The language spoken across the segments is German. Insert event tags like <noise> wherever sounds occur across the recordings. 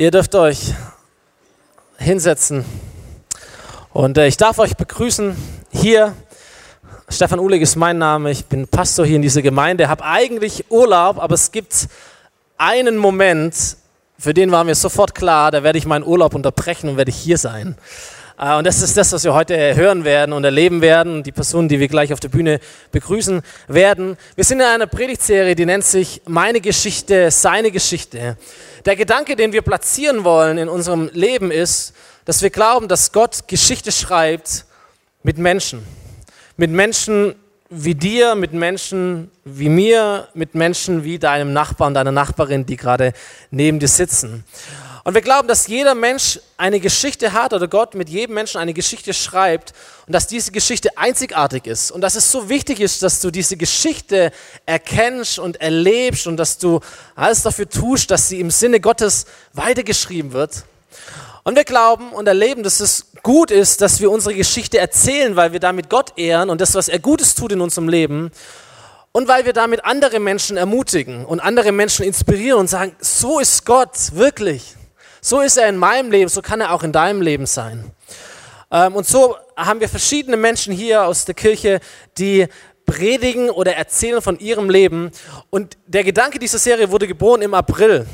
Ihr dürft euch hinsetzen. Und äh, ich darf euch begrüßen hier. Stefan Uhlig ist mein Name. Ich bin Pastor hier in dieser Gemeinde. Habe eigentlich Urlaub, aber es gibt einen Moment, für den war mir sofort klar, da werde ich meinen Urlaub unterbrechen und werde hier sein. Äh, und das ist das, was wir heute hören werden und erleben werden. Die Personen, die wir gleich auf der Bühne begrüßen werden. Wir sind in einer Predigtserie, die nennt sich Meine Geschichte, seine Geschichte. Der Gedanke, den wir platzieren wollen in unserem Leben ist, dass wir glauben, dass Gott Geschichte schreibt mit Menschen. Mit Menschen wie dir, mit Menschen wie mir, mit Menschen wie deinem Nachbarn, deiner Nachbarin, die gerade neben dir sitzen. Und wir glauben, dass jeder Mensch eine Geschichte hat oder Gott mit jedem Menschen eine Geschichte schreibt und dass diese Geschichte einzigartig ist und dass es so wichtig ist, dass du diese Geschichte erkennst und erlebst und dass du alles dafür tust, dass sie im Sinne Gottes weitergeschrieben wird. Und wir glauben und erleben, dass es gut ist, dass wir unsere Geschichte erzählen, weil wir damit Gott ehren und das, was er Gutes tut in unserem Leben. Und weil wir damit andere Menschen ermutigen und andere Menschen inspirieren und sagen, so ist Gott wirklich. So ist er in meinem Leben, so kann er auch in deinem Leben sein. Ähm, und so haben wir verschiedene Menschen hier aus der Kirche, die predigen oder erzählen von ihrem Leben. Und der Gedanke dieser Serie wurde geboren im April.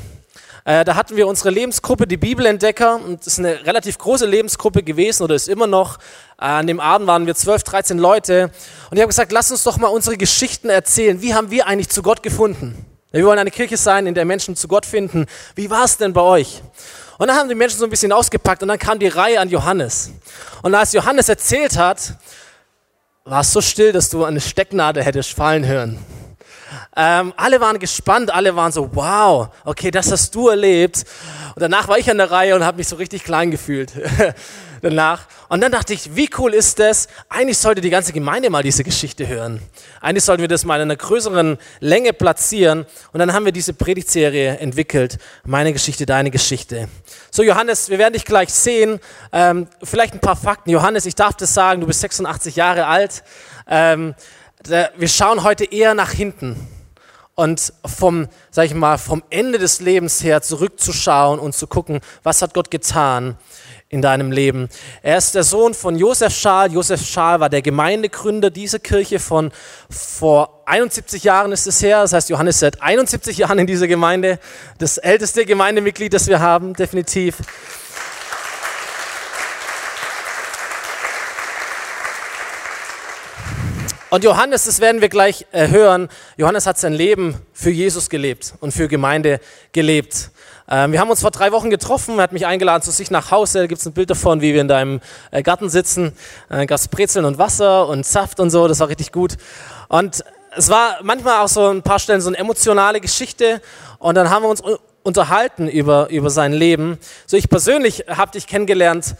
Äh, da hatten wir unsere Lebensgruppe, die Bibelentdecker. Und das ist eine relativ große Lebensgruppe gewesen oder ist immer noch. Äh, an dem Abend waren wir 12, 13 Leute. Und ich habe gesagt, lass uns doch mal unsere Geschichten erzählen. Wie haben wir eigentlich zu Gott gefunden? Wir wollen eine Kirche sein, in der Menschen zu Gott finden. Wie war es denn bei euch? Und dann haben die Menschen so ein bisschen ausgepackt und dann kam die Reihe an Johannes. Und als Johannes erzählt hat, war es so still, dass du eine Stecknadel hättest fallen hören. Ähm, alle waren gespannt, alle waren so, wow, okay, das hast du erlebt. Und danach war ich an der Reihe und habe mich so richtig klein gefühlt. <laughs> danach. Und dann dachte ich, wie cool ist das? Eigentlich sollte die ganze Gemeinde mal diese Geschichte hören. Eigentlich sollten wir das mal in einer größeren Länge platzieren. Und dann haben wir diese Predigtserie entwickelt. Meine Geschichte, deine Geschichte. So, Johannes, wir werden dich gleich sehen. Ähm, vielleicht ein paar Fakten. Johannes, ich darf das sagen, du bist 86 Jahre alt. Ähm, wir schauen heute eher nach hinten und vom, sag ich mal, vom Ende des Lebens her zurückzuschauen und zu gucken, was hat Gott getan in deinem Leben. Er ist der Sohn von Josef Schaal. Josef Schaal war der Gemeindegründer dieser Kirche von vor 71 Jahren ist es her. Das heißt, Johannes ist seit 71 Jahren in dieser Gemeinde. Das älteste Gemeindemitglied, das wir haben, definitiv. Und Johannes, das werden wir gleich äh, hören, Johannes hat sein Leben für Jesus gelebt und für Gemeinde gelebt. Ähm, wir haben uns vor drei Wochen getroffen, er hat mich eingeladen zu sich nach Hause, da gibt es ein Bild davon, wie wir in deinem äh, Garten sitzen, äh, gab Brezeln und Wasser und Saft und so, das war richtig gut. Und es war manchmal auch so ein paar Stellen so eine emotionale Geschichte. Und dann haben wir uns unterhalten über, über sein Leben. So ich persönlich habe dich kennengelernt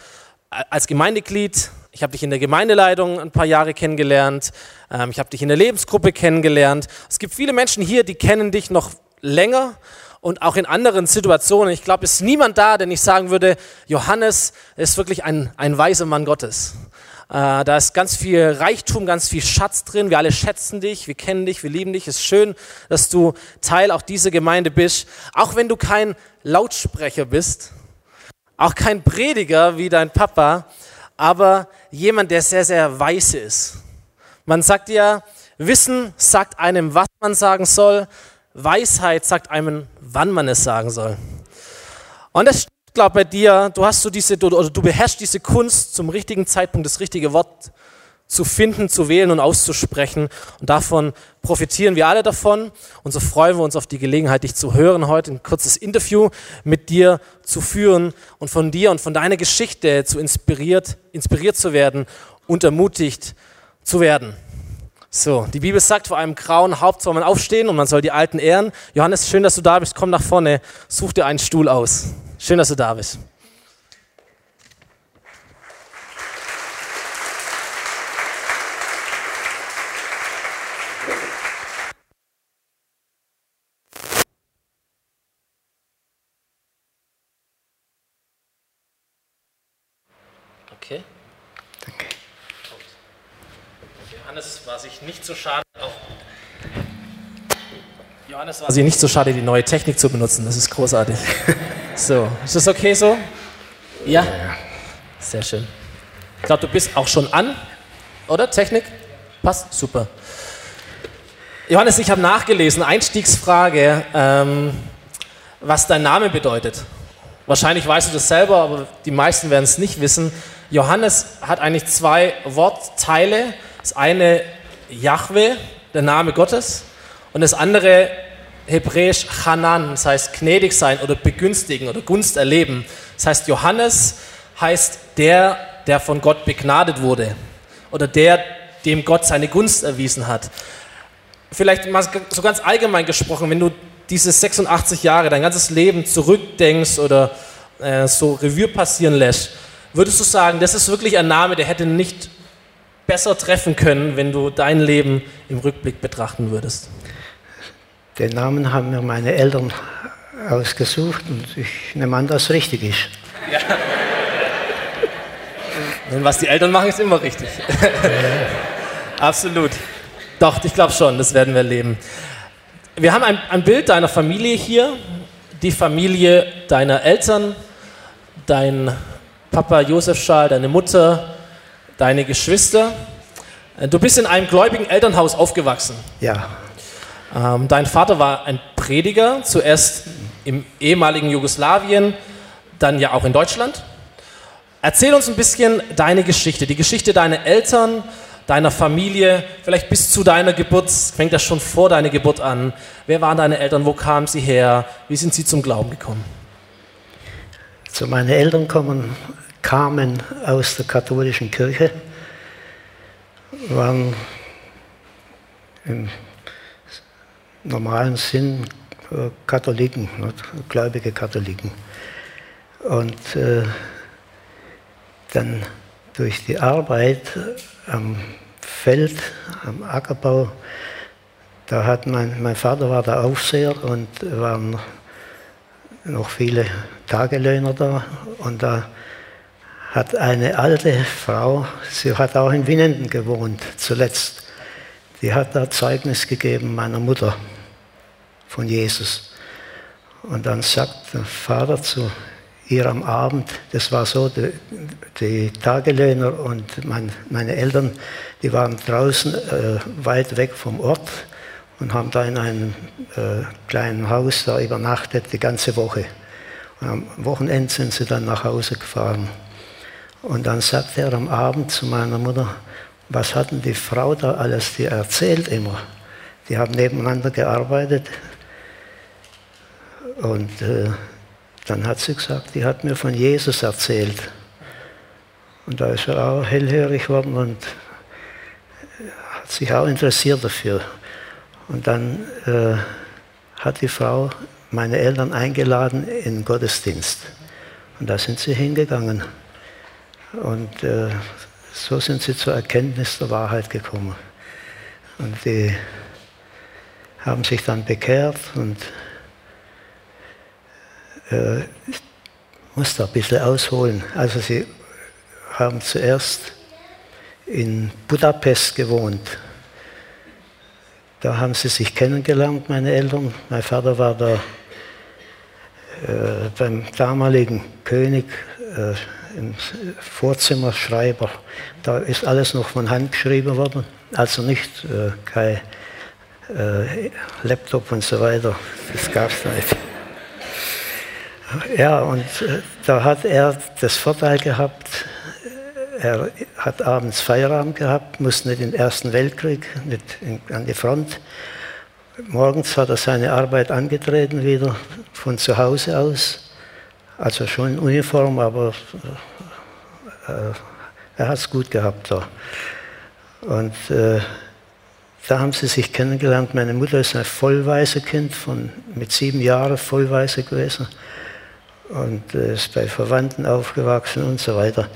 als Gemeindeglied, ich habe dich in der Gemeindeleitung ein paar Jahre kennengelernt. Ähm, ich habe dich in der Lebensgruppe kennengelernt. Es gibt viele Menschen hier, die kennen dich noch länger und auch in anderen Situationen. Ich glaube, es ist niemand da, der nicht sagen würde, Johannes ist wirklich ein, ein weiser Mann Gottes. Äh, da ist ganz viel Reichtum, ganz viel Schatz drin. Wir alle schätzen dich, wir kennen dich, wir lieben dich. Es ist schön, dass du Teil auch dieser Gemeinde bist. Auch wenn du kein Lautsprecher bist, auch kein Prediger wie dein Papa, aber jemand, der sehr, sehr weise ist. Man sagt ja, Wissen sagt einem, was man sagen soll, Weisheit sagt einem, wann man es sagen soll. Und das stimmt, glaube bei dir, du hast so diese, oder du beherrschst diese Kunst, zum richtigen Zeitpunkt das richtige Wort zu finden, zu wählen und auszusprechen. Und davon profitieren wir alle davon. Und so freuen wir uns auf die Gelegenheit, dich zu hören heute, ein kurzes Interview mit dir zu führen und von dir und von deiner Geschichte zu inspiriert, inspiriert zu werden und ermutigt zu werden. So, die Bibel sagt, vor einem grauen Haupt soll man aufstehen und man soll die Alten ehren. Johannes, schön, dass du da bist. Komm nach vorne, such dir einen Stuhl aus. Schön, dass du da bist. Okay. Danke. Johannes war sich nicht so schade, auch Johannes war sich nicht so schade, die neue Technik zu benutzen. Das ist großartig. <laughs> So, ist das okay so? Ja? Sehr schön. Ich glaube, du bist auch schon an, oder? Technik? Passt? Super. Johannes, ich habe nachgelesen, Einstiegsfrage, ähm, was dein Name bedeutet. Wahrscheinlich weißt du das selber, aber die meisten werden es nicht wissen. Johannes hat eigentlich zwei Wortteile. Das eine Yahweh, der Name Gottes, und das andere hebräisch Hanan, das heißt gnädig sein oder begünstigen oder Gunst erleben. Das heißt, Johannes heißt der, der von Gott begnadet wurde oder der, dem Gott seine Gunst erwiesen hat. Vielleicht mal so ganz allgemein gesprochen, wenn du diese 86 Jahre, dein ganzes Leben zurückdenkst oder äh, so Revue passieren lässt, würdest du sagen, das ist wirklich ein Name, der hätte nicht besser treffen können, wenn du dein Leben im Rückblick betrachten würdest? Den Namen haben mir meine Eltern ausgesucht und ich nehme an, dass es richtig ist. Ja. Und was die Eltern machen, ist immer richtig. Absolut. Doch, ich glaube schon, das werden wir leben. Wir haben ein, ein Bild deiner Familie hier, die Familie deiner Eltern, dein Papa Josef Schal, deine Mutter, deine Geschwister. Du bist in einem gläubigen Elternhaus aufgewachsen. Ja. Ähm, dein Vater war ein Prediger, zuerst im ehemaligen Jugoslawien, dann ja auch in Deutschland. Erzähl uns ein bisschen deine Geschichte, die Geschichte deiner Eltern, deiner Familie, vielleicht bis zu deiner Geburt, fängt das schon vor deiner Geburt an. Wer waren deine Eltern, wo kamen sie her, wie sind sie zum Glauben gekommen? So meine Eltern kommen, kamen aus der katholischen Kirche, waren im normalen Sinn äh, Katholiken, gläubige Katholiken. Und äh, dann durch die Arbeit am Feld, am Ackerbau, da hat mein, mein Vater war der Aufseher und waren noch viele Tagelöhner da und da hat eine alte Frau, sie hat auch in Winnenden gewohnt zuletzt, die hat da Zeugnis gegeben meiner Mutter von Jesus. Und dann sagt der Vater zu ihr am Abend, das war so, die, die Tagelöhner und mein, meine Eltern, die waren draußen äh, weit weg vom Ort und haben da in einem äh, kleinen Haus da übernachtet die ganze Woche. Und am Wochenende sind sie dann nach Hause gefahren. Und dann sagte er am Abend zu meiner Mutter, was hatten die Frau da alles, die erzählt immer. Die haben nebeneinander gearbeitet, und äh, dann hat sie gesagt, die hat mir von Jesus erzählt. Und da ist er auch hellhörig geworden und hat sich auch interessiert dafür. Und dann äh, hat die Frau meine Eltern eingeladen in den Gottesdienst. Und da sind sie hingegangen. Und äh, so sind sie zur Erkenntnis der Wahrheit gekommen. Und die haben sich dann bekehrt und äh, ich muss da ein bisschen ausholen. Also sie haben zuerst in Budapest gewohnt. Da haben sie sich kennengelernt, meine Eltern. Mein Vater war da äh, beim damaligen König äh, im Vorzimmerschreiber. Da ist alles noch von Hand geschrieben worden, also nicht äh, kein äh, Laptop und so weiter. Das gab es nicht. Ja, und äh, da hat er das Vorteil gehabt, er hat abends Feierabend gehabt, musste nicht in den Ersten Weltkrieg, nicht in, an die Front. Morgens hat er seine Arbeit angetreten wieder von zu Hause aus, also schon in Uniform, aber äh, er hat es gut gehabt da. Und äh, da haben sie sich kennengelernt. Meine Mutter ist ein vollweise Kind, von, mit sieben Jahren vollweise gewesen und äh, ist bei Verwandten aufgewachsen und so weiter.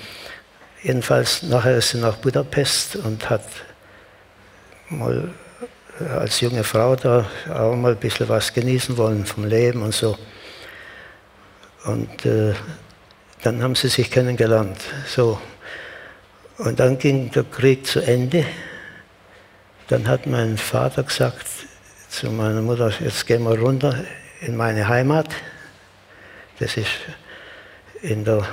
Jedenfalls nachher ist sie nach Budapest und hat mal äh, als junge Frau da auch mal ein bisschen was genießen wollen vom Leben und so. Und äh, dann haben sie sich kennengelernt. So. Und dann ging der Krieg zu Ende. Dann hat mein Vater gesagt zu meiner Mutter, jetzt gehen wir runter in meine Heimat Das ist in der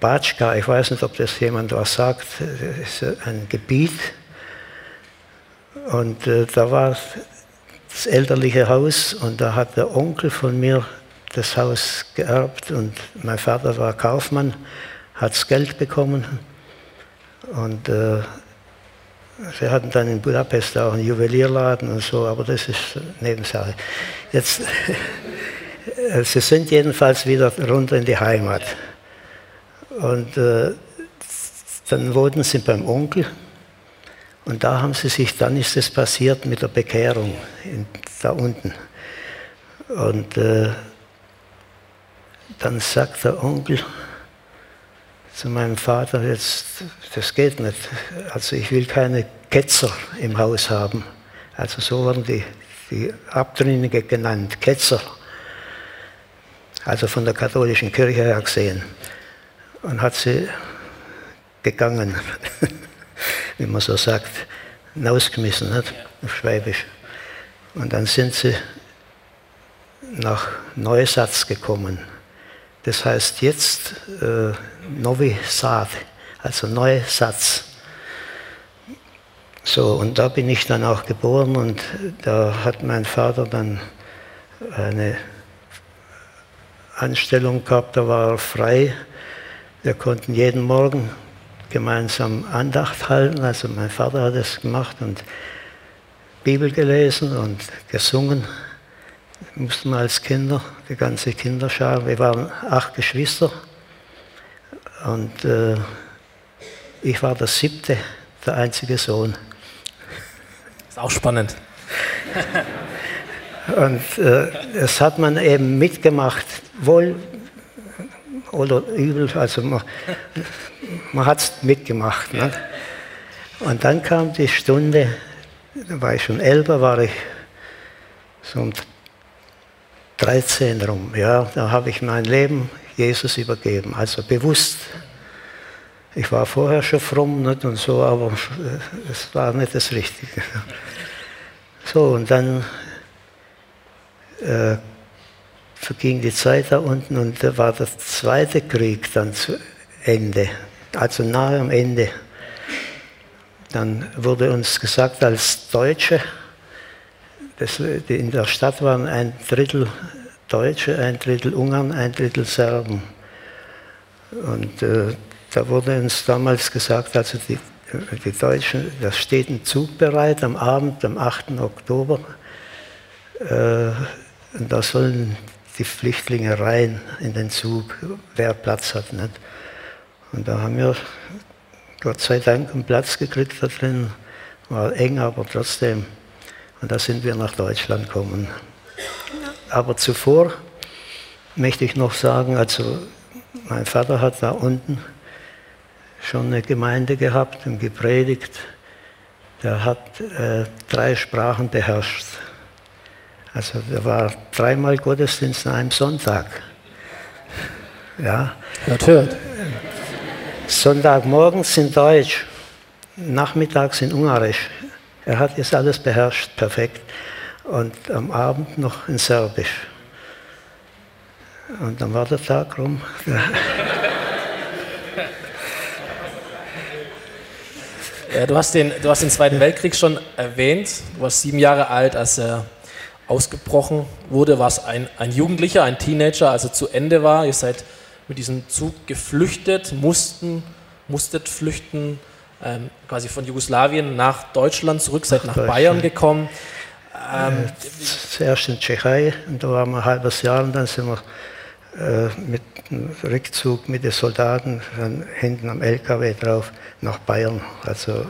Batschka, ich weiß nicht, ob das jemand was sagt, das ist ein Gebiet. Und äh, da war das elterliche Haus und da hat der Onkel von mir das Haus geerbt und mein Vater war Kaufmann, hat das Geld bekommen und äh, sie hatten dann in Budapest auch einen Juwelierladen und so, aber das ist Nebensache. Jetzt, <laughs> sie sind jedenfalls wieder runter in die Heimat. Und äh, dann wurden sie beim Onkel und da haben sie sich, dann ist es passiert mit der Bekehrung in, da unten. Und äh, dann sagt der Onkel zu meinem Vater, jetzt, das geht nicht. Also ich will keine Ketzer im Haus haben. Also so wurden die, die Abtrünnige genannt, Ketzer. Also von der katholischen Kirche her gesehen und hat sie gegangen, <laughs> wie man so sagt, hinausgeschmissen, nicht? auf Schwäbisch. Und dann sind sie nach Neusatz gekommen. Das heißt jetzt äh, Novi Sad, also Neusatz. So, und da bin ich dann auch geboren und da hat mein Vater dann eine Anstellung gehabt, da war er frei wir konnten jeden Morgen gemeinsam Andacht halten. Also mein Vater hat es gemacht und Bibel gelesen und gesungen. Wir mussten als Kinder, die ganze Kinderschar, wir waren acht Geschwister und äh, ich war der siebte, der einzige Sohn. Ist auch spannend. <laughs> und äh, das hat man eben mitgemacht, wohl oder übel. Also man, man hat es mitgemacht. Ne? Und dann kam die Stunde, da war ich schon älter, war ich so um 13 rum. Ja, da habe ich mein Leben Jesus übergeben, also bewusst. Ich war vorher schon fromm nicht, und so, aber es war nicht das Richtige. <laughs> So, und dann äh, verging die Zeit da unten und da war der zweite Krieg dann zu Ende, also nahe am Ende. Dann wurde uns gesagt, als Deutsche, das, in der Stadt waren ein Drittel Deutsche, ein Drittel Ungarn, ein Drittel Serben. Und äh, da wurde uns damals gesagt, also die, die Deutschen, da steht ein Zug bereit am Abend, am 8. Oktober. Äh, und da sollen die Flüchtlinge rein in den Zug, wer Platz hat. Nicht? Und da haben wir Gott sei Dank einen Platz gekriegt da drin. War eng, aber trotzdem. Und da sind wir nach Deutschland gekommen. Aber zuvor möchte ich noch sagen, also mein Vater hat da unten schon eine Gemeinde gehabt und gepredigt. Der hat äh, drei Sprachen beherrscht. Also da war dreimal Gottesdienst an einem Sonntag. Ja. Hört, hört. Sonntagmorgens in Deutsch, nachmittags in Ungarisch. Er hat jetzt alles beherrscht, perfekt. Und am Abend noch in Serbisch. Und dann war der Tag rum. <laughs> Ja, du, hast den, du hast den Zweiten Weltkrieg schon erwähnt. Du warst sieben Jahre alt, als er ausgebrochen wurde, war es ein, ein Jugendlicher, ein Teenager, also zu Ende war. Ihr seid mit diesem Zug geflüchtet, mussten, musstet flüchten, ähm, quasi von Jugoslawien nach Deutschland zurück, seid nach Bayern gekommen. Ähm, zuerst in Tschechei, und da waren wir ein halbes Jahr und dann sind wir äh, mit einem Rückzug mit den Soldaten dann hinten am LKW drauf nach Bayern, also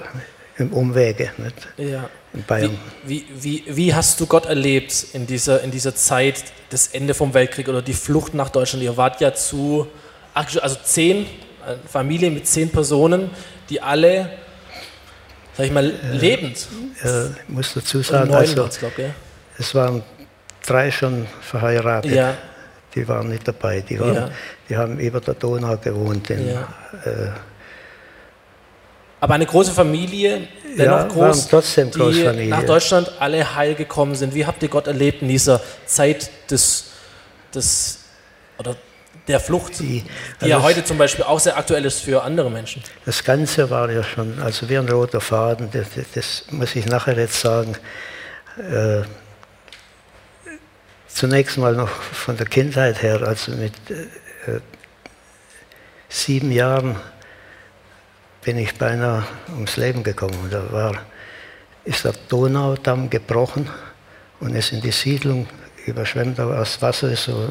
im Umwege. Nicht? Ja in Bayern. Wie, wie, wie, wie, hast du Gott erlebt in dieser, in dieser Zeit, das Ende vom Weltkrieg oder die Flucht nach Deutschland? Ihr wart ja zu, also zehn, äh, Familien mit zehn Personen, die alle, sag ich mal, äh, lebend. Äh, ich muss dazu sagen, also, glaub, ja? es waren drei schon verheiratet. Ja. Die waren nicht dabei. Die, waren, ja. die haben über der Donau gewohnt. In, äh, aber eine große Familie, dennoch ja, groß, trotzdem die Familie. nach Deutschland alle heil gekommen sind. Wie habt ihr Gott erlebt in dieser Zeit des, des oder der Flucht, die, die ja heute zum Beispiel auch sehr aktuell ist für andere Menschen. Das Ganze war ja schon, also wie ein roter Faden, das, das muss ich nachher jetzt sagen. Äh, zunächst mal noch von der Kindheit her, also mit äh, sieben Jahren bin ich beinahe ums Leben gekommen. Da war, ist der Donaudamm gebrochen und ist in die Siedlung überschwemmt, aber das Wasser ist so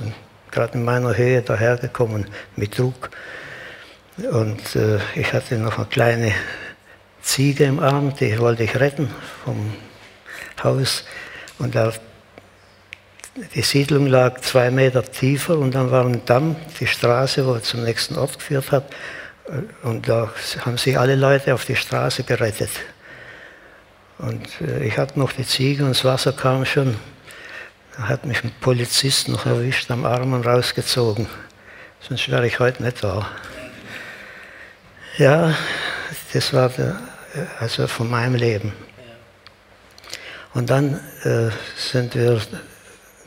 gerade in meiner Höhe dahergekommen mit Druck. Und äh, ich hatte noch eine kleine Ziege im Arm, die wollte ich retten vom Haus. Und da, die Siedlung lag zwei Meter tiefer und dann war ein Damm, die Straße, wo er zum nächsten Ort geführt hat. Und da haben sich alle Leute auf die Straße gerettet. Und äh, ich hatte noch die Ziege und das Wasser kam schon da hat mich ein Polizist noch erwischt, am Arm und rausgezogen. Sonst wäre ich heute nicht da. Ja, das war der, also von meinem Leben. Und dann äh, sind wir,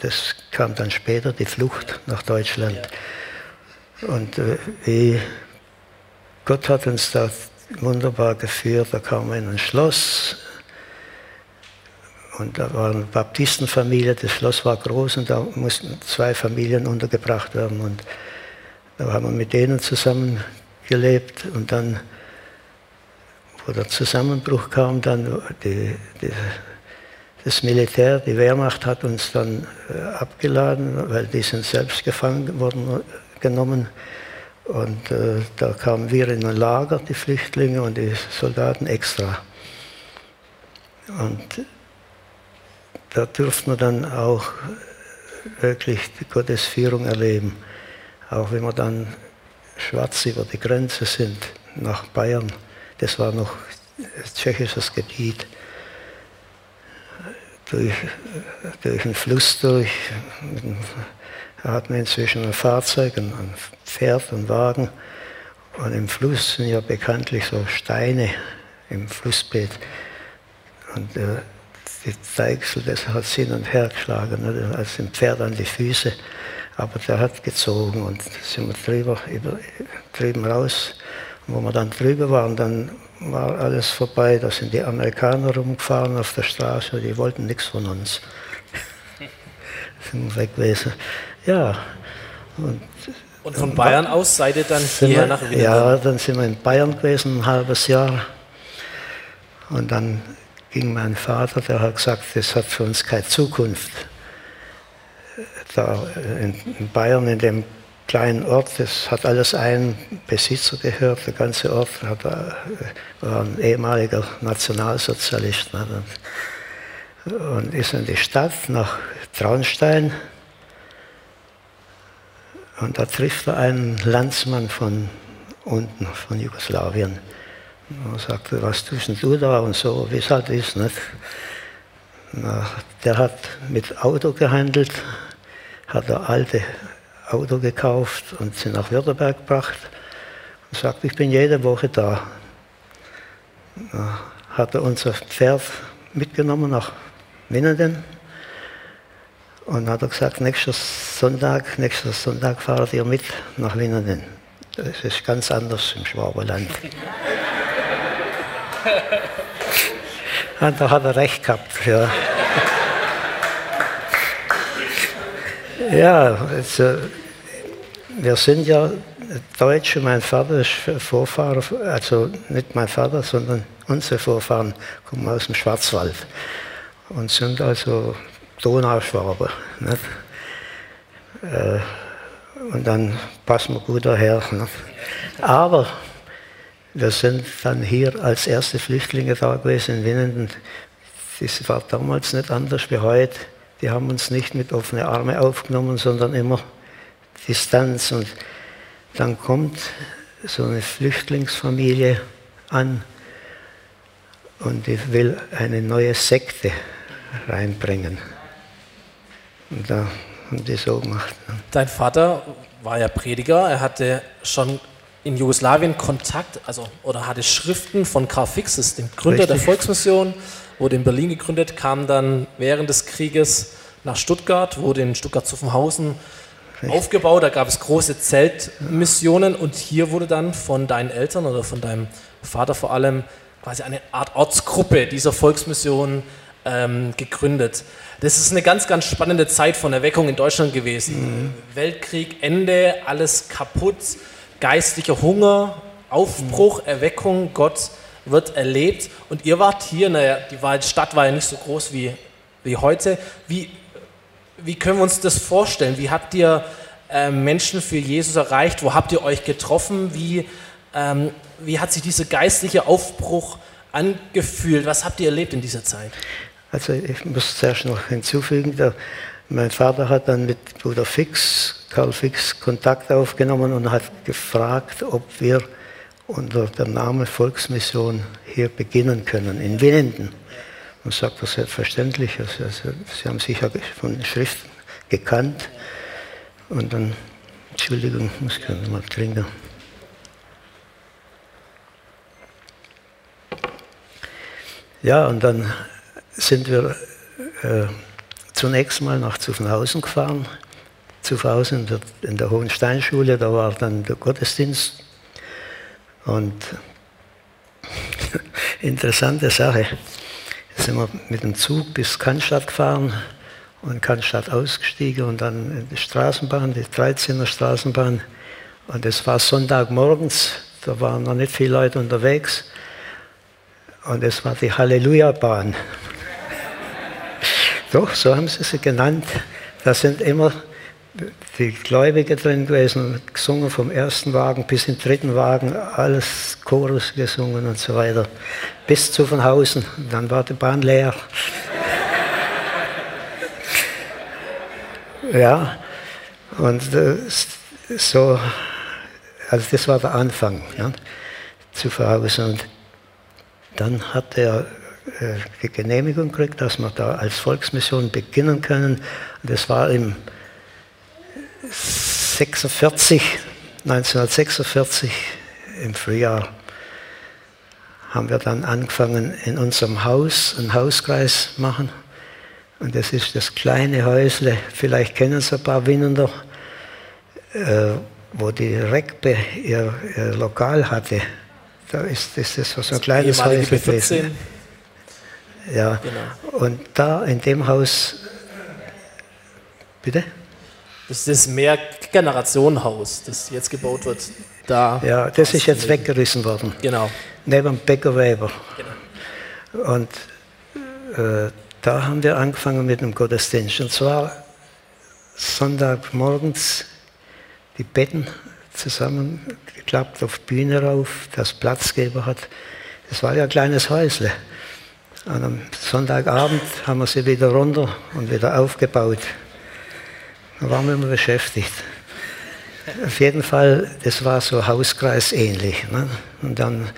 das kam dann später, die Flucht nach Deutschland. Und äh, wie Gott hat uns da wunderbar geführt, da kamen wir in ein Schloss, und da war eine Baptistenfamilie, das Schloss war groß und da mussten zwei Familien untergebracht werden. Und da haben wir mit denen zusammen gelebt und dann, wo der Zusammenbruch kam, dann die, die, das Militär, die Wehrmacht hat uns dann äh, abgeladen, weil die sind selbst gefangen worden, genommen. Und äh, da kamen wir in ein Lager, die Flüchtlinge und die Soldaten extra. Und da durften wir dann auch wirklich die Gottesführung erleben. Auch wenn wir dann schwarz über die Grenze sind nach Bayern, das war noch tschechisches Gebiet, durch, durch den Fluss durch. Da hat man inzwischen ein Fahrzeug, ein Pferd, einen Wagen. Und im Fluss sind ja bekanntlich so Steine im Flussbett. Und äh, die Deichsel, das hat hin und her geschlagen, ne, als dem Pferd an die Füße. Aber der hat gezogen und sind wir drüber, über, drüben raus. Und wo wir dann drüber waren, dann war alles vorbei. Da sind die Amerikaner rumgefahren auf der Straße, die wollten nichts von uns. <laughs> sind wir weg gewesen. Ja. Und, und von Bayern aus seid ihr dann hierher nach Wien? Ja, dann sind wir in Bayern gewesen, ein halbes Jahr. Und dann ging mein Vater, der hat gesagt, das hat für uns keine Zukunft. Da in Bayern, in dem kleinen Ort, das hat alles ein Besitzer gehört, der ganze Ort hat, äh, war ein ehemaliger Nationalsozialist. Ne? Und ist in die Stadt nach Traunstein und da trifft er einen Landsmann von unten, von Jugoslawien. Und sagte, was tust du da und so, wie es halt ist. Nicht? Na, der hat mit Auto gehandelt, hat ein alte Auto gekauft und sie nach Württemberg gebracht und sagt, ich bin jede Woche da. Na, hat er unser Pferd mitgenommen nach Winnenden und hat er gesagt, nächster Sonntag, nächster Sonntag fahrt ihr mit nach Winnenden. Das ist ganz anders im Schwaberland. <laughs> Und da hat er recht gehabt. Ja, ja also, wir sind ja Deutsche, mein Vater ist Vorfahrer, also nicht mein Vater, sondern unsere Vorfahren kommen aus dem Schwarzwald und sind also Donauschwaber. Nicht? Äh, und dann passen wir gut daher. Nicht? Aber wir sind dann hier als erste Flüchtlinge da gewesen in Winnenden. Das war damals nicht anders wie heute. Die haben uns nicht mit offenen Armen aufgenommen, sondern immer Distanz. Und dann kommt so eine Flüchtlingsfamilie an und die will eine neue Sekte reinbringen. Und da haben die so gemacht. Dein Vater war ja Prediger, er hatte schon in Jugoslawien Kontakt, also oder hatte Schriften von Karl Fixes, dem Gründer Richtig. der Volksmission, wurde in Berlin gegründet, kam dann während des Krieges nach Stuttgart, wurde in Stuttgart-Zuffenhausen aufgebaut. Da gab es große Zeltmissionen und hier wurde dann von deinen Eltern oder von deinem Vater vor allem quasi eine Art Ortsgruppe dieser Volksmission ähm, gegründet. Das ist eine ganz, ganz spannende Zeit von Erweckung in Deutschland gewesen. Mhm. Weltkrieg, Ende, alles kaputt, geistlicher Hunger, Aufbruch, mhm. Erweckung, Gott wird erlebt. Und ihr wart hier, naja, die Stadt war ja nicht so groß wie, wie heute. Wie, wie können wir uns das vorstellen? Wie habt ihr äh, Menschen für Jesus erreicht? Wo habt ihr euch getroffen? Wie, ähm, wie hat sich dieser geistliche Aufbruch angefühlt? Was habt ihr erlebt in dieser Zeit? Also ich muss zuerst noch hinzufügen, der, mein Vater hat dann mit Bruder Fix, Karl Fix, Kontakt aufgenommen und hat gefragt, ob wir unter dem Namen Volksmission hier beginnen können, in Winnenden. Und sagt das selbstverständlich, also, also, Sie haben sicher von Schriften gekannt. Und dann, Entschuldigung, ich muss gerne mal trinken. Ja, und dann sind wir äh, zunächst mal nach Zuffenhausen gefahren. In der, in der Hohensteinschule, da war dann der Gottesdienst. Und <laughs> interessante Sache, sind wir mit dem Zug bis Cannstatt gefahren und Cannstatt ausgestiegen und dann die Straßenbahn, die 13er Straßenbahn. Und es war Sonntagmorgens, da waren noch nicht viele Leute unterwegs. Und es war die Halleluja-Bahn. <laughs> Doch, so haben sie sie genannt. Da sind immer die Gläubige drin gewesen, gesungen vom ersten Wagen bis zum dritten Wagen, alles Chorus gesungen und so weiter. Bis zu von Hausen. Dann war die Bahn leer. <laughs> ja, und äh, so, also das war der Anfang ja, zu Verhausen. Und dann hat er äh, die Genehmigung gekriegt, dass wir da als Volksmission beginnen können. Das war im 46, 1946 im Frühjahr haben wir dann angefangen in unserem Haus einen Hauskreis machen. Und das ist das kleine Häusle, vielleicht kennen es ein paar Winnender, äh, wo die Rekbe ihr, ihr Lokal hatte. Da ist, ist das so ein kleines Haus gewesen. Ja. Genau. Und da in dem Haus, bitte? Das ist das Mehrgenerationenhaus, das jetzt gebaut wird. Da ja, das ist jetzt weggerissen worden. Genau. Neben dem Bäckerweber. Genau. Und äh, da haben wir angefangen mit dem Gottesdienst. Und zwar Sonntagmorgens die Betten zusammengeklappt auf Bühne rauf, das Platzgeber hat. Das war ja ein kleines Häusle. Und am Sonntagabend haben wir sie wieder runter und wieder aufgebaut. Da waren wir immer beschäftigt. Auf jeden Fall, das war so hauskreisähnlich. Ne? Und dann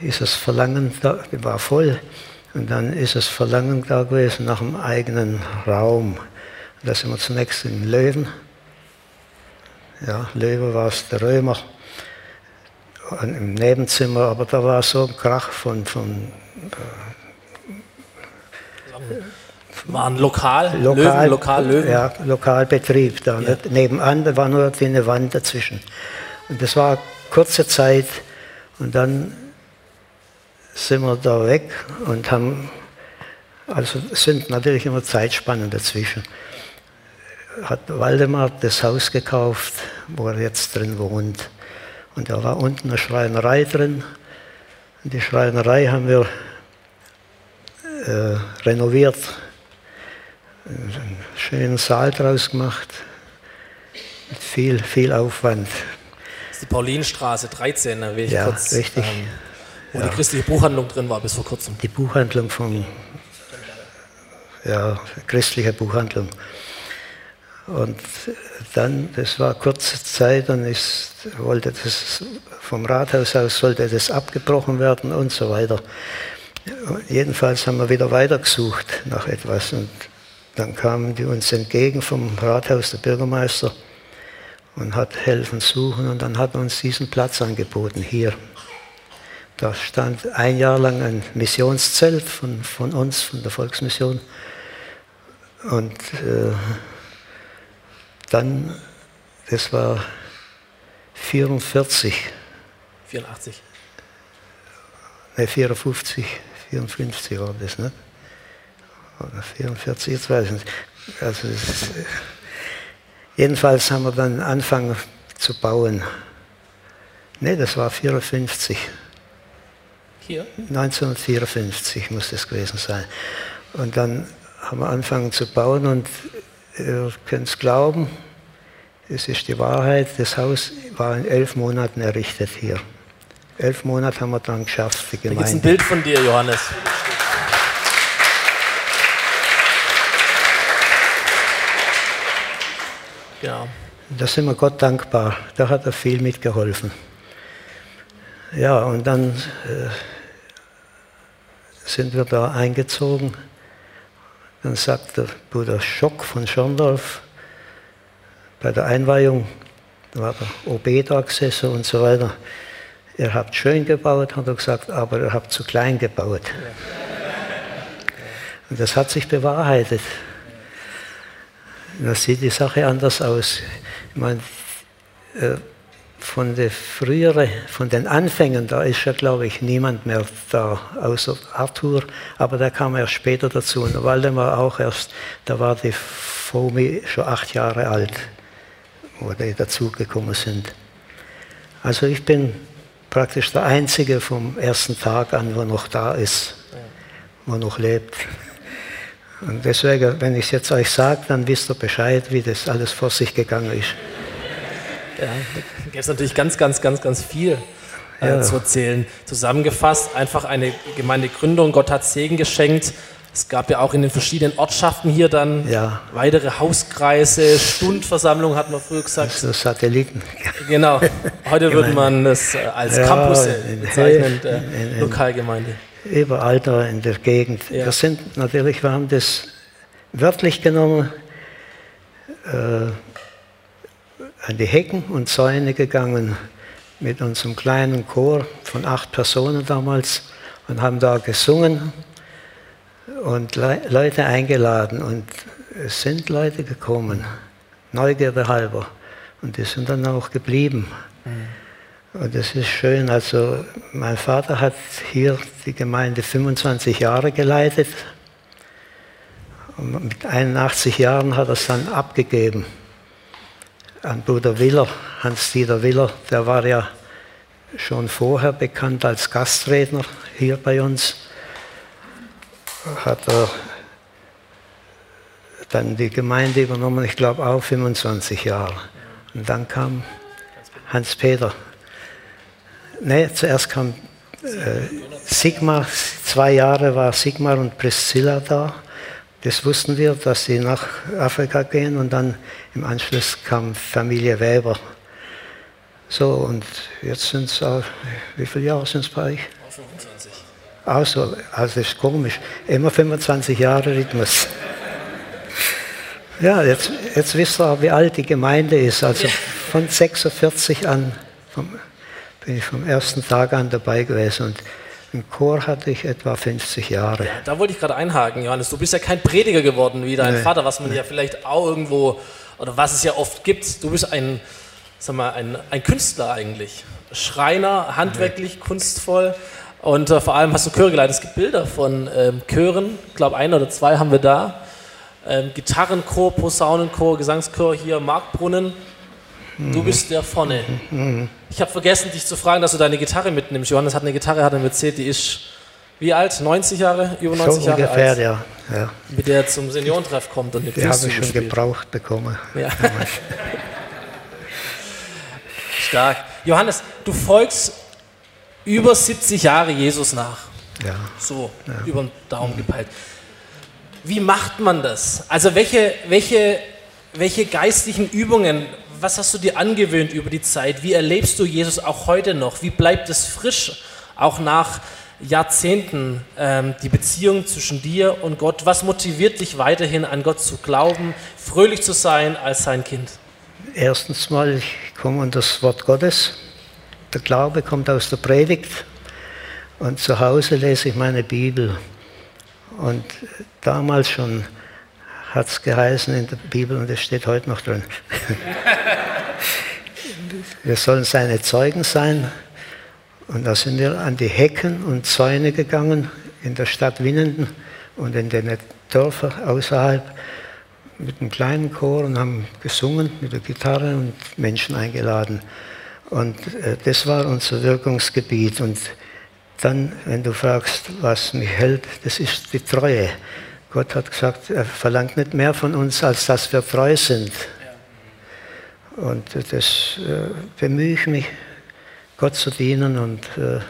ist das Verlangen da, war voll. Und dann ist das Verlangen da gewesen nach einem eigenen Raum. Und da sind wir zunächst im Löwen. Ja, Löwe war es der Römer. Und Im Nebenzimmer, aber da war so ein Krach von, von war ein Lokal, Lokal, Löwen, Lokal Löwen. Ja, Lokalbetrieb da. Ja. Nebenan da war nur eine Wand dazwischen. Und das war kurze Zeit und dann sind wir da weg und haben, also sind natürlich immer Zeitspannen dazwischen. Hat Waldemar das Haus gekauft, wo er jetzt drin wohnt. Und da war unten eine Schreinerei drin. Und die Schreinerei haben wir äh, renoviert, einen schönen Saal draus gemacht, mit viel, viel Aufwand. Das ist die Paulinstraße 13, da will ich ja, kurz, richtig. Ähm, wo ja. die christliche Buchhandlung drin war bis vor kurzem. Die Buchhandlung von, ja, christliche Buchhandlung. Und dann, das war kurze Zeit, dann ist, wollte das vom Rathaus aus sollte das abgebrochen werden und so weiter. Jedenfalls haben wir wieder weitergesucht nach etwas und dann kamen die uns entgegen vom Rathaus, der Bürgermeister, und hat helfen suchen und dann hat er uns diesen Platz angeboten hier. Da stand ein Jahr lang ein Missionszelt von, von uns, von der Volksmission. Und äh, dann das war 44. 84. Ne, 54, 54 war das, ne? Oder 44, jetzt weiß ich nicht. Also ist, jedenfalls haben wir dann angefangen zu bauen. Ne, das war 54. Hier? 1954 muss das gewesen sein. Und dann haben wir angefangen zu bauen und ihr könnt es glauben, es ist die Wahrheit, das Haus war in elf Monaten errichtet hier. Elf Monate haben wir dann geschafft, die Da gibt ein Gemeinde. Bild von dir, Johannes. Genau. Da sind wir Gott dankbar. Da hat er viel mitgeholfen. Ja, und dann äh, sind wir da eingezogen. Dann sagt der Bruder Schock von Schorndorf bei der Einweihung, da war der OB da gesessen und so weiter. Ihr habt schön gebaut, hat er gesagt, aber ihr habt zu klein gebaut. Und das hat sich bewahrheitet. Da sieht die Sache anders aus. Ich meine, äh, von der früheren, von den Anfängen, da ist ja, glaube ich, niemand mehr da, außer Arthur, aber der kam erst später dazu. Und Waldemar auch erst, da war die Fomi schon acht Jahre alt, wo die dazugekommen sind. Also ich bin praktisch der Einzige vom ersten Tag an, wo noch da ist, wo noch lebt. Und deswegen, wenn ich es jetzt euch sage, dann wisst ihr Bescheid, wie das alles vor sich gegangen ist. Ja, da gibt es natürlich ganz, ganz, ganz, ganz viel äh, Ja. zu erzählen. Zusammengefasst, einfach eine Gemeindegründung. Gott hat Segen geschenkt. Es gab ja auch in den verschiedenen Ortschaften hier dann Ja. weitere Hauskreise, Stundversammlungen, hat man früher gesagt. So Satelliten. Genau. <laughs> Heute würde man das äh, als Ja, Campus in- bezeichnen, in- äh, in- in- Lokalgemeinde. Überall da in der Gegend. Ja. Wir sind natürlich, wir haben das wörtlich genommen, äh, an die Hecken und Zäune gegangen mit unserem kleinen Chor von acht Personen damals und haben da gesungen und Le Leute eingeladen. Und es sind Leute gekommen, Neugierde halber. Und die sind dann auch geblieben. Und das ist schön. Also mein Vater hat hier die Gemeinde 25 Jahre geleitet. Und mit 81 Jahren hat er es dann abgegeben an Bruder Willer, Hans-Dieter Willer. Der war ja schon vorher bekannt als Gastredner hier bei uns. Hat er dann die Gemeinde übernommen, ich glaube auch 25 Jahre. Und dann kam Hans-Peter. Nee, zuerst kam äh, Sigmar, zwei Jahre war Sigmar und Priscilla da. Das wussten wir, dass sie nach Afrika gehen und dann im Anschluss kam Familie Weber. So, und jetzt sind es wie viele Jahre sind es bei euch? 25. Auch so, also das ist komisch. Immer 25 Jahre Rhythmus. Ja, jetzt, jetzt wisst ihr auch, wie alt die Gemeinde ist. Also von 46 an vom, bin ich vom ersten Tag an dabei gewesen. Und im Chor hatte ich etwa 50 Jahre. Da wollte ich gerade einhaken, Johannes. Du bist ja kein Prediger geworden wie dein Nee. Vater, was man ja vielleicht auch irgendwo, oder was es ja oft gibt. Du bist ein, sag mal, ein, ein Künstler eigentlich. Schreiner, handwerklich, kunstvoll. Und äh, vor allem hast du Chöre geleitet. Es gibt Bilder von ähm, Chören, ich glaube ein oder zwei haben wir da. Ähm, Gitarrenchor, Posaunenchor, Gesangschor hier, Marktbrunnen. Du bist der vorne. Ich habe vergessen, dich zu fragen, dass du deine Gitarre mitnimmst. Johannes hat eine Gitarre, hat er mir erzählt, die ist wie alt? 90 Jahre? Über 90 so Jahre ungefähr, alt? ja. ja. Mit der er zum Seniorentreff kommt und eine Die habe ich schon spielt. gebraucht bekommen. Ja. <laughs> Stark. Johannes, du folgst über 70 Jahre Jesus nach. Ja. So, über den Daumen gepeilt. Wie macht man das? Also welche, welche, welche geistlichen Übungen, was hast du dir angewöhnt über die Zeit? Wie erlebst du Jesus auch heute noch? Wie bleibt es frisch, auch nach Jahrzehnten, ähm, die Beziehung zwischen dir und Gott? Was motiviert dich weiterhin an Gott zu glauben, fröhlich zu sein als sein Kind? Erstens mal, ich komme an das Wort Gottes. Der Glaube kommt aus der Predigt. Und zu Hause lese ich meine Bibel. Und damals schon hat es geheißen in der Bibel, und es steht heute noch drin, <laughs> wir sollen seine Zeugen sein. Und da sind wir an die Hecken und Zäune gegangen in der Stadt Winnenden und in den Dörfern außerhalb mit einem kleinen Chor und haben gesungen mit der Gitarre und Menschen eingeladen. Und äh, das war unser Wirkungsgebiet. Und dann, wenn du fragst, was mich hält, das ist die Treue. Gott hat gesagt, er verlangt nicht mehr von uns, als dass wir treu sind. Und das äh, bemühe ich mich, Gott zu dienen und äh,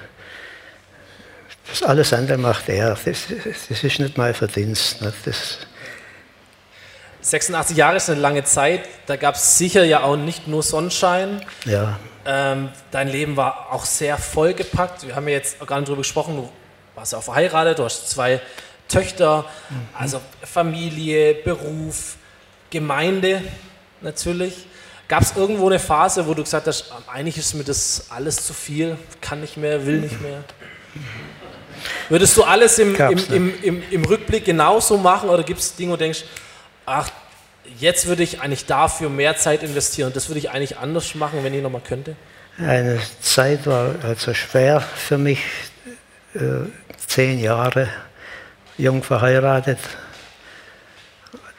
das alles andere macht er. Das, das ist nicht mein Verdienst. Das 86 Jahre ist eine lange Zeit. Da gab es sicher ja auch nicht nur Sonnenschein. Ja. Ähm, dein Leben war auch sehr vollgepackt. Wir haben ja jetzt gar nicht darüber gesprochen. Du warst ja auch verheiratet, du hast zwei Töchter, mhm. also Familie, Beruf, Gemeinde natürlich. Gab es irgendwo eine Phase, wo du gesagt hast, eigentlich ist mir das alles zu viel, kann nicht mehr, will nicht mehr? Würdest du alles im, im, im, im, im Rückblick genauso machen oder gibt es Dinge, wo du denkst, ach, jetzt würde ich eigentlich dafür mehr Zeit investieren das würde ich eigentlich anders machen, wenn ich nochmal könnte? Eine Zeit war also schwer für mich, äh, zehn Jahre jung verheiratet.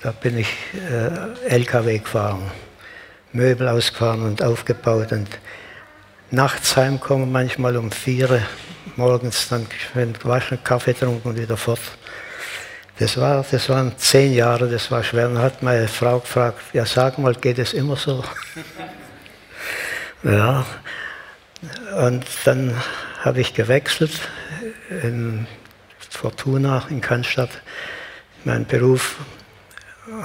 Da bin ich äh, LKW gefahren, Möbel ausgefahren und aufgebaut und nachts heimkommen, manchmal um vier morgens dann gewaschen, Kaffee trunken und wieder fort. Das, war, das waren zehn Jahre, das war schwer. Dann hat meine Frau gefragt, ja sag mal, geht es immer so? <laughs> ja. Und dann habe ich gewechselt in Fortuna in Cannstatt, meinen Beruf,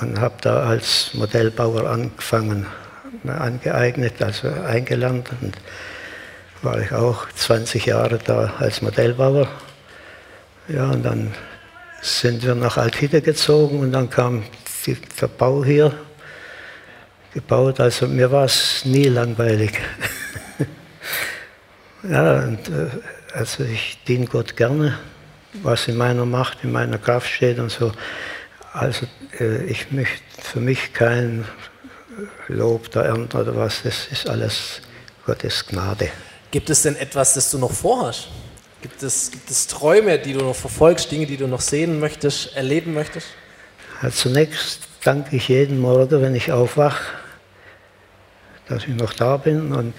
und habe da als Modellbauer angefangen, angeeignet, also eingelernt. Und war ich auch 20 Jahre da als Modellbauer. Ja, und dann sind wir nach Althide gezogen und dann kam die, der Bau hier gebaut. Also mir war es nie langweilig. <laughs> ja, und, äh, also ich diene Gott gerne, was in meiner Macht, in meiner Kraft steht und so. Also äh, ich möchte für mich kein Lob da ernten oder was, das ist alles Gottes Gnade. Gibt es denn etwas, das du noch vorhast? Gibt es, gibt es Träume, die du noch verfolgst, Dinge, die du noch sehen möchtest, erleben möchtest? Ja, zunächst danke ich jeden Morgen, wenn ich aufwache, dass ich noch da bin. Und,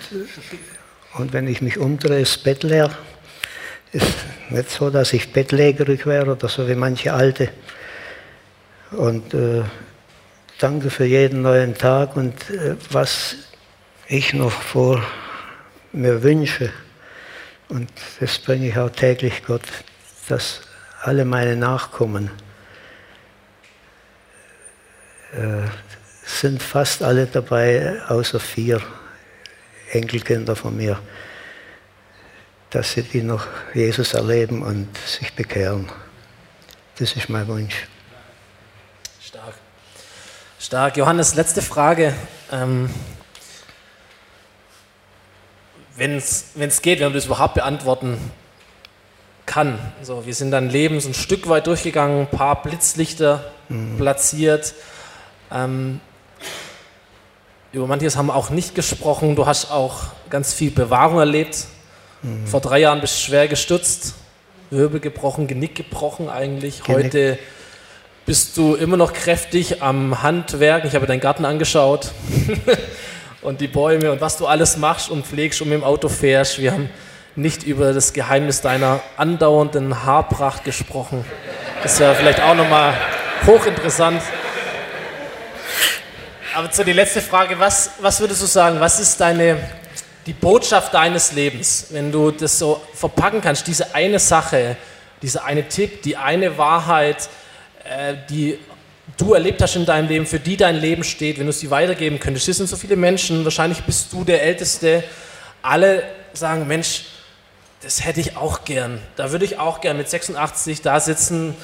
und wenn ich mich umdrehe, ist Bett leer. Ist nicht so, dass ich bettlägerig wäre oder so wie manche Alte. Und äh, danke für jeden neuen Tag und äh, was ich noch vor mir wünsche. Und das bringe ich auch täglich Gott, dass alle meine Nachkommen äh, sind fast alle dabei, außer vier Enkelkinder von mir, dass sie die noch Jesus erleben und sich bekehren. Das ist mein Wunsch. Stark. Stark. Johannes, letzte Frage. Ähm, wenn es geht, wenn man das überhaupt beantworten kann. So, wir sind dann Leben so ein Stück weit durchgegangen, ein paar Blitzlichter mhm. platziert. Ähm, über manches haben wir auch nicht gesprochen. Du hast auch ganz viel Bewahrung erlebt. Mhm. Vor drei Jahren bist du schwer gestürzt, Wirbel gebrochen, Genick gebrochen eigentlich. Genick. Heute bist du immer noch kräftig am Handwerken. Ich habe deinen Garten angeschaut. <laughs> und die Bäume und was du alles machst und pflegst und mit dem Auto fährst. Wir haben nicht über das Geheimnis deiner andauernden Haarpracht gesprochen. Das ja vielleicht auch nochmal hochinteressant. Aber zu der letzten Frage, was, was würdest du sagen, was ist deine, die Botschaft deines Lebens, wenn du das so verpacken kannst, diese eine Sache, dieser eine Tipp, die eine Wahrheit, äh, die du erlebt hast in deinem Leben, für die dein Leben steht, wenn du sie weitergeben könntest. Hier sind so viele Menschen, wahrscheinlich bist du der Älteste. Alle sagen, Mensch, das hätte ich auch gern. Da würde ich auch gern mit 86 da sitzen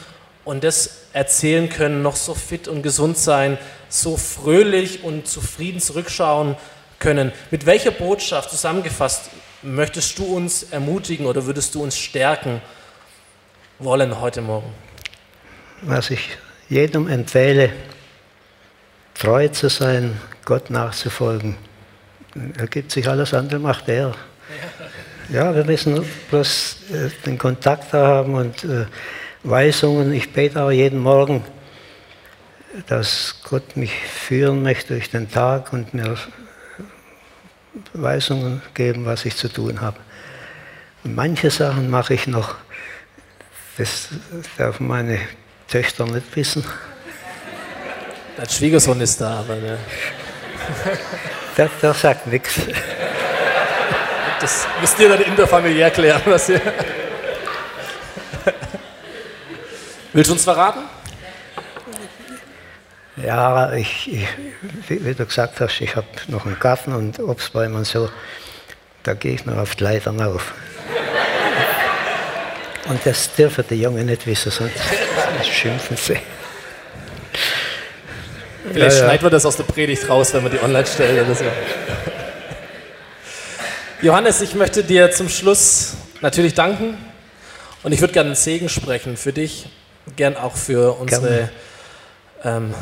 und das erzählen können, noch so fit und gesund sein, so fröhlich und zufrieden zurückschauen können. Mit welcher Botschaft zusammengefasst möchtest du uns ermutigen oder würdest du uns stärken wollen heute Morgen? Was ich jedem empfehle, treu zu sein, Gott nachzufolgen, ergibt sich alles andere, macht er. Ja, wir müssen bloß äh, den Kontakt haben und äh, Weisungen. Ich bete auch jeden Morgen, dass Gott mich führen möchte durch den Tag und mir Weisungen geben, was ich zu tun habe. Manche Sachen mache ich noch, das darf meine Töchter nicht wissen. Dein Schwiegersohn ist da, aber ne. der, der sagt nichts. Das müsst ihr dann interfamiliär klären. Was ihr Willst du uns verraten? Ja, ich, ich, wie du gesagt hast, ich habe noch einen Garten und Obstbäume und so, da gehe ich noch auf die Leitern auf. Und das dürfen die Jungen nicht wissen, sonst <laughs> schimpfen sie. Vielleicht ja, ja. schneiden wir das aus der Predigt raus, wenn wir die online stellen oder so. Johannes, ich möchte dir zum Schluss natürlich danken und ich würde gerne einen Segen sprechen für dich, gern auch für unsere ähm,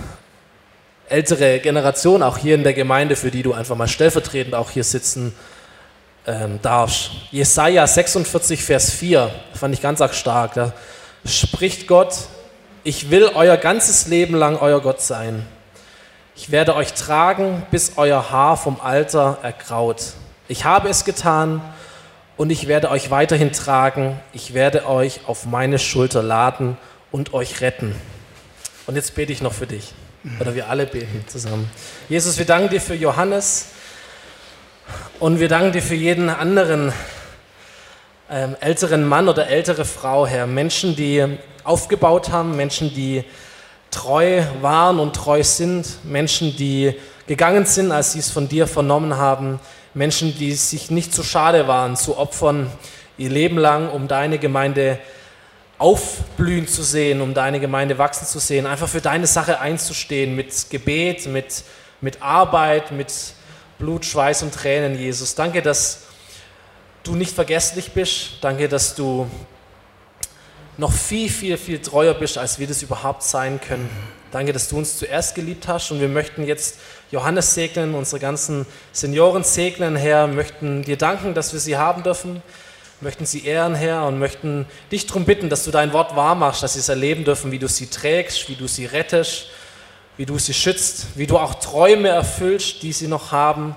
ältere Generation, auch hier in der Gemeinde, für die du einfach mal stellvertretend auch hier sitzen ähm, darfst. Jesaja 46, Vers 4, fand ich ganz arg stark. Da spricht Gott: Ich will euer ganzes Leben lang euer Gott sein. Ich werde euch tragen, bis euer Haar vom Alter ergraut. Ich habe es getan und ich werde euch weiterhin tragen. Ich werde euch auf meine Schulter laden und euch retten. Und jetzt bete ich noch für dich. Oder wir alle beten zusammen. Jesus, wir danken dir für Johannes und wir danken dir für jeden anderen ähm, älteren Mann oder ältere Frau, Herr. Menschen, die aufgebaut haben, Menschen, die treu waren und treu sind, Menschen, die gegangen sind, als sie es von dir vernommen haben, Menschen, die sich nicht zu schade waren, zu opfern, ihr Leben lang, um deine Gemeinde aufblühen zu sehen, um deine Gemeinde wachsen zu sehen, einfach für deine Sache einzustehen mit Gebet, mit, mit Arbeit, mit Blut, Schweiß und Tränen, Jesus. Danke, dass du nicht vergesslich bist. Danke, dass du noch viel, viel, viel treuer bist, als wir das überhaupt sein können. Danke, dass du uns zuerst geliebt hast und wir möchten jetzt Johannes segnen, unsere ganzen Senioren segnen, Herr, möchten dir danken, dass wir sie haben dürfen möchten sie ehren, Herr, und möchten dich darum bitten, dass du dein Wort wahr machst, dass sie es erleben dürfen, wie du sie trägst, wie du sie rettest, wie du sie schützt, wie du auch Träume erfüllst, die sie noch haben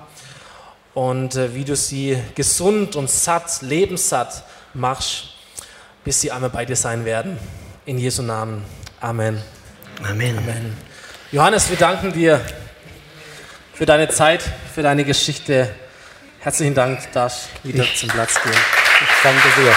und äh, wie du sie gesund und satt, lebenssatt machst, bis sie einmal bei dir sein werden. In Jesu Namen. Amen. Amen. Amen. Johannes, wir danken dir für deine Zeit, für deine Geschichte. Herzlichen Dank, darfst wieder ich zum Platz gehen. Ich danke dir.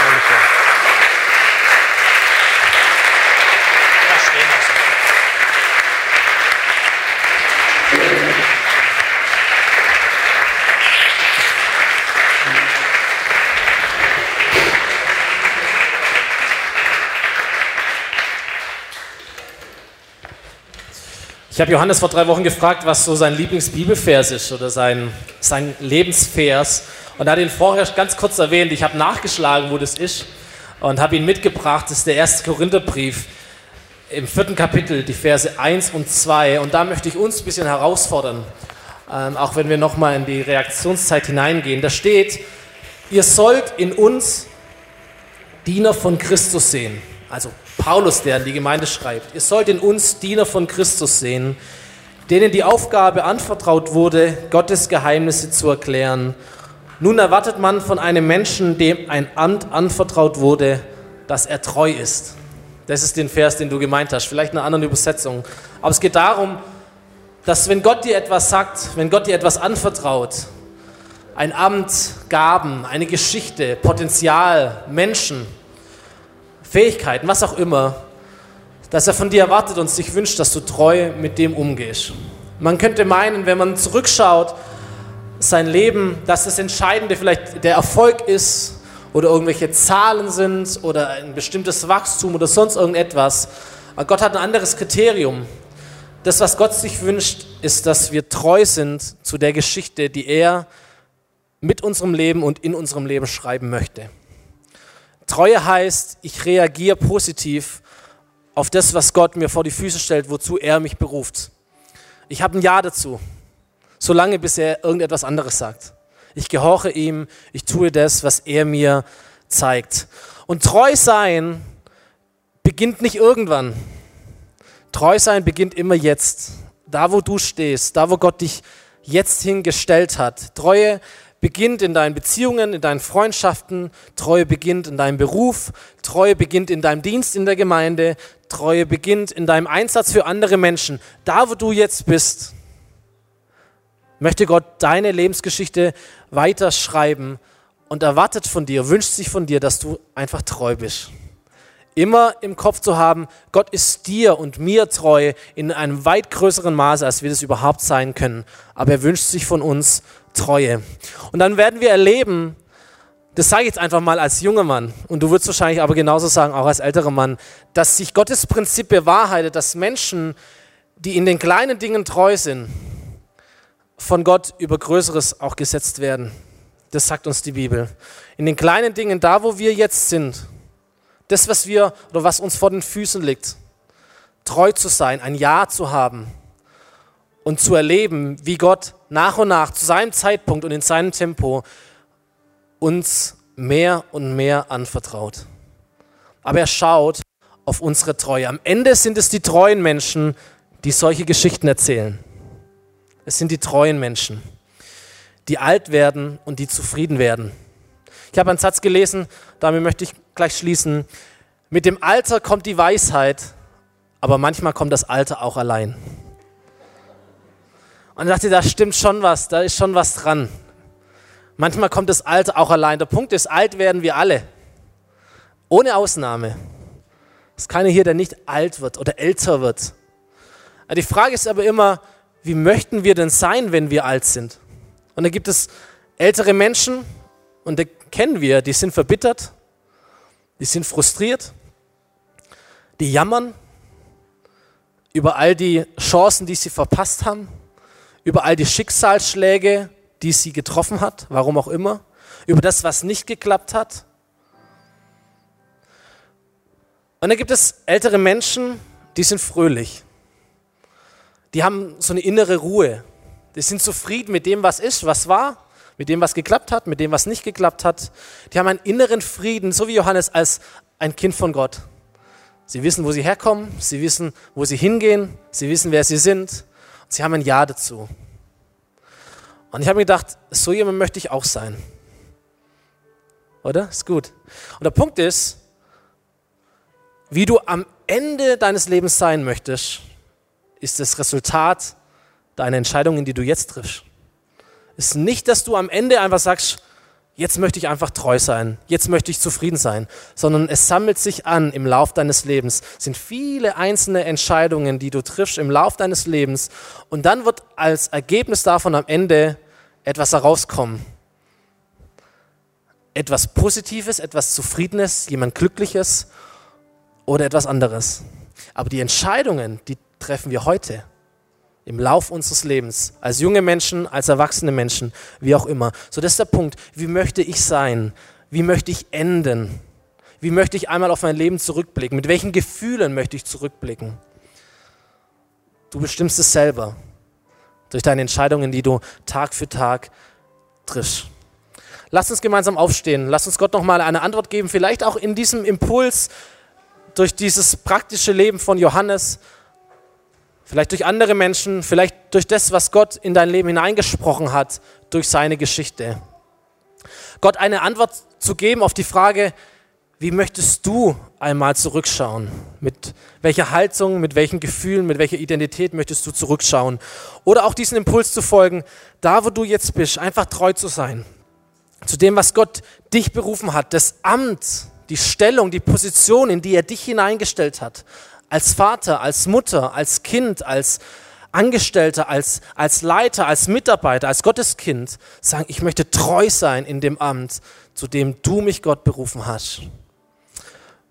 Ich habe Johannes vor drei Wochen gefragt, was so sein Lieblingsbibelvers ist oder sein, sein Lebensvers. Und er hat ihn vorher ganz kurz erwähnt. Ich habe nachgeschlagen, wo das ist und habe ihn mitgebracht. Das ist der erste Korintherbrief im vierten Kapitel, die Verse 1 und 2. Und da möchte ich uns ein bisschen herausfordern, ähm, auch wenn wir nochmal in die Reaktionszeit hineingehen. Da steht, ihr sollt in uns Diener von Christus sehen. Also Paulus, der an die Gemeinde schreibt. Ihr sollt in uns Diener von Christus sehen, denen die Aufgabe anvertraut wurde, Gottes Geheimnisse zu erklären nun erwartet man von einem Menschen, dem ein Amt anvertraut wurde, dass er treu ist. Das ist den Vers, den du gemeint hast, vielleicht in einer anderen Übersetzung. Aber es geht darum, dass wenn Gott dir etwas sagt, wenn Gott dir etwas anvertraut, ein Amt, Gaben, eine Geschichte, Potenzial, Menschen, Fähigkeiten, was auch immer, dass er von dir erwartet und sich wünscht, dass du treu mit dem umgehst. Man könnte meinen, wenn man zurückschaut, sein Leben, dass das Entscheidende vielleicht der Erfolg ist oder irgendwelche Zahlen sind oder ein bestimmtes Wachstum oder sonst irgendetwas. Aber Gott hat ein anderes Kriterium. Das, was Gott sich wünscht, ist, dass wir treu sind zu der Geschichte, die er mit unserem Leben und in unserem Leben schreiben möchte. Treue heißt, ich reagiere positiv auf das, was Gott mir vor die Füße stellt, wozu er mich beruft. Ich habe ein Ja dazu. solange bis er irgendetwas anderes sagt. Ich gehorche ihm, ich tue das, was er mir zeigt. Und treu sein beginnt nicht irgendwann. Treu sein beginnt immer jetzt. Da, wo du stehst, da, wo Gott dich jetzt hingestellt hat. Treue beginnt in deinen Beziehungen, in deinen Freundschaften. Treue beginnt in deinem Beruf. Treue beginnt in deinem Dienst in der Gemeinde. Treue beginnt in deinem Einsatz für andere Menschen. Da, wo du jetzt bist, möchte Gott deine Lebensgeschichte weiterschreiben und erwartet von dir, wünscht sich von dir, dass du einfach treu bist. Immer im Kopf zu haben, Gott ist dir und mir treu in einem weit größeren Maße, als wir das überhaupt sein können. Aber er wünscht sich von uns Treue. Und dann werden wir erleben, das sage ich jetzt einfach mal als junger Mann, und du würdest wahrscheinlich aber genauso sagen, auch als älterer Mann, dass sich Gottes Prinzip bewahrheitet, dass Menschen, die in den kleinen Dingen treu sind, von Gott über Größeres auch gesetzt werden. Das sagt uns die Bibel. In den kleinen Dingen, da wo wir jetzt sind, das, was wir oder was uns vor den Füßen liegt, treu zu sein, ein Ja zu haben und zu erleben, wie Gott nach und nach zu seinem Zeitpunkt und in seinem Tempo uns mehr und mehr anvertraut. Aber er schaut auf unsere Treue. Am Ende sind es die treuen Menschen, die solche Geschichten erzählen. Es sind die treuen Menschen, die alt werden und die zufrieden werden. Ich habe einen Satz gelesen, damit möchte ich gleich schließen. Mit dem Alter kommt die Weisheit, aber manchmal kommt das Alter auch allein. Und dachte, da stimmt schon was, da ist schon was dran. Manchmal kommt das Alter auch allein. Der Punkt ist, alt werden wir alle. Ohne Ausnahme. Es ist keiner hier, der nicht alt wird oder älter wird. Die Frage ist aber immer, wie möchten wir denn sein, wenn wir alt sind? Und da gibt es ältere Menschen, und die kennen wir, die sind verbittert, die sind frustriert, die jammern über all die Chancen, die sie verpasst haben, über all die Schicksalsschläge, die sie getroffen hat, warum auch immer, über das, was nicht geklappt hat. Und dann gibt es ältere Menschen, die sind fröhlich die haben so eine innere Ruhe. Die sind zufrieden mit dem, was ist, was war, mit dem, was geklappt hat, mit dem, was nicht geklappt hat. Die haben einen inneren Frieden, so wie Johannes als ein Kind von Gott. Sie wissen, wo sie herkommen, sie wissen, wo sie hingehen, sie wissen, wer sie sind. Sie haben ein Ja dazu. Und ich habe mir gedacht, so jemand möchte ich auch sein. Oder? Ist gut. Und der Punkt ist, wie du am Ende deines Lebens sein möchtest, ist das Resultat deiner Entscheidungen, die du jetzt triffst. Ist nicht, dass du am Ende einfach sagst, jetzt möchte ich einfach treu sein, jetzt möchte ich zufrieden sein, sondern es sammelt sich an im Lauf deines Lebens. Es sind viele einzelne Entscheidungen, die du triffst im Lauf deines Lebens und dann wird als Ergebnis davon am Ende etwas herauskommen. Etwas Positives, etwas Zufriedenes, jemand Glückliches oder etwas anderes. Aber die Entscheidungen, die treffen wir heute im Lauf unseres Lebens, als junge Menschen, als erwachsene Menschen, wie auch immer. So, das ist der Punkt. Wie möchte ich sein? Wie möchte ich enden? Wie möchte ich einmal auf mein Leben zurückblicken? Mit welchen Gefühlen möchte ich zurückblicken? Du bestimmst es selber durch deine Entscheidungen, die du Tag für Tag triffst. Lass uns gemeinsam aufstehen. Lass uns Gott nochmal eine Antwort geben. Vielleicht auch in diesem Impuls durch dieses praktische Leben von Johannes Vielleicht durch andere Menschen, vielleicht durch das, was Gott in dein Leben hineingesprochen hat, durch seine Geschichte. Gott eine Antwort zu geben auf die Frage, wie möchtest du einmal zurückschauen? Mit welcher Haltung, mit welchen Gefühlen, mit welcher Identität möchtest du zurückschauen? Oder auch diesen Impuls zu folgen, da wo du jetzt bist, einfach treu zu sein. Zu dem, was Gott dich berufen hat, das Amt, die Stellung, die Position, in die er dich hineingestellt hat als Vater, als Mutter, als Kind, als Angestellter, als, als Leiter, als Mitarbeiter, als Gotteskind sagen, ich möchte treu sein in dem Amt, zu dem du mich Gott berufen hast.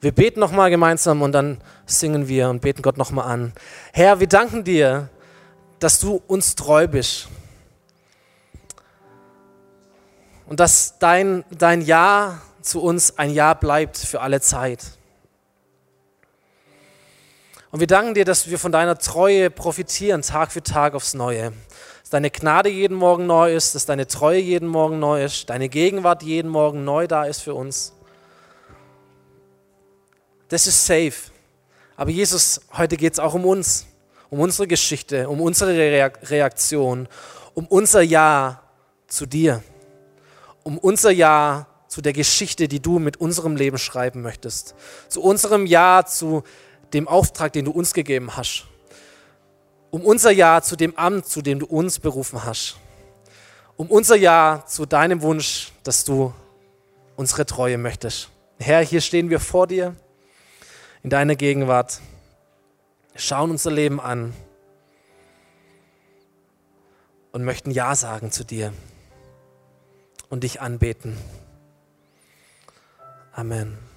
Wir beten nochmal gemeinsam und dann singen wir und beten Gott nochmal an. Herr, wir danken dir, dass du uns treu bist. Und dass dein, dein Ja zu uns ein Ja bleibt für alle Zeit. Und wir danken dir, dass wir von deiner Treue profitieren, Tag für Tag aufs Neue. Dass deine Gnade jeden Morgen neu ist, dass deine Treue jeden Morgen neu ist, deine Gegenwart jeden Morgen neu da ist für uns. Das ist safe. Aber Jesus, heute geht es auch um uns, um unsere Geschichte, um unsere Reaktion, um unser Ja zu dir, um unser Ja zu der Geschichte, die du mit unserem Leben schreiben möchtest, zu unserem Ja zu dem Auftrag, den du uns gegeben hast. Um unser Ja zu dem Amt, zu dem du uns berufen hast. Um unser Ja zu deinem Wunsch, dass du unsere Treue möchtest. Herr, hier stehen wir vor dir in deiner Gegenwart. Schauen unser Leben an und möchten Ja sagen zu dir und dich anbeten. Amen.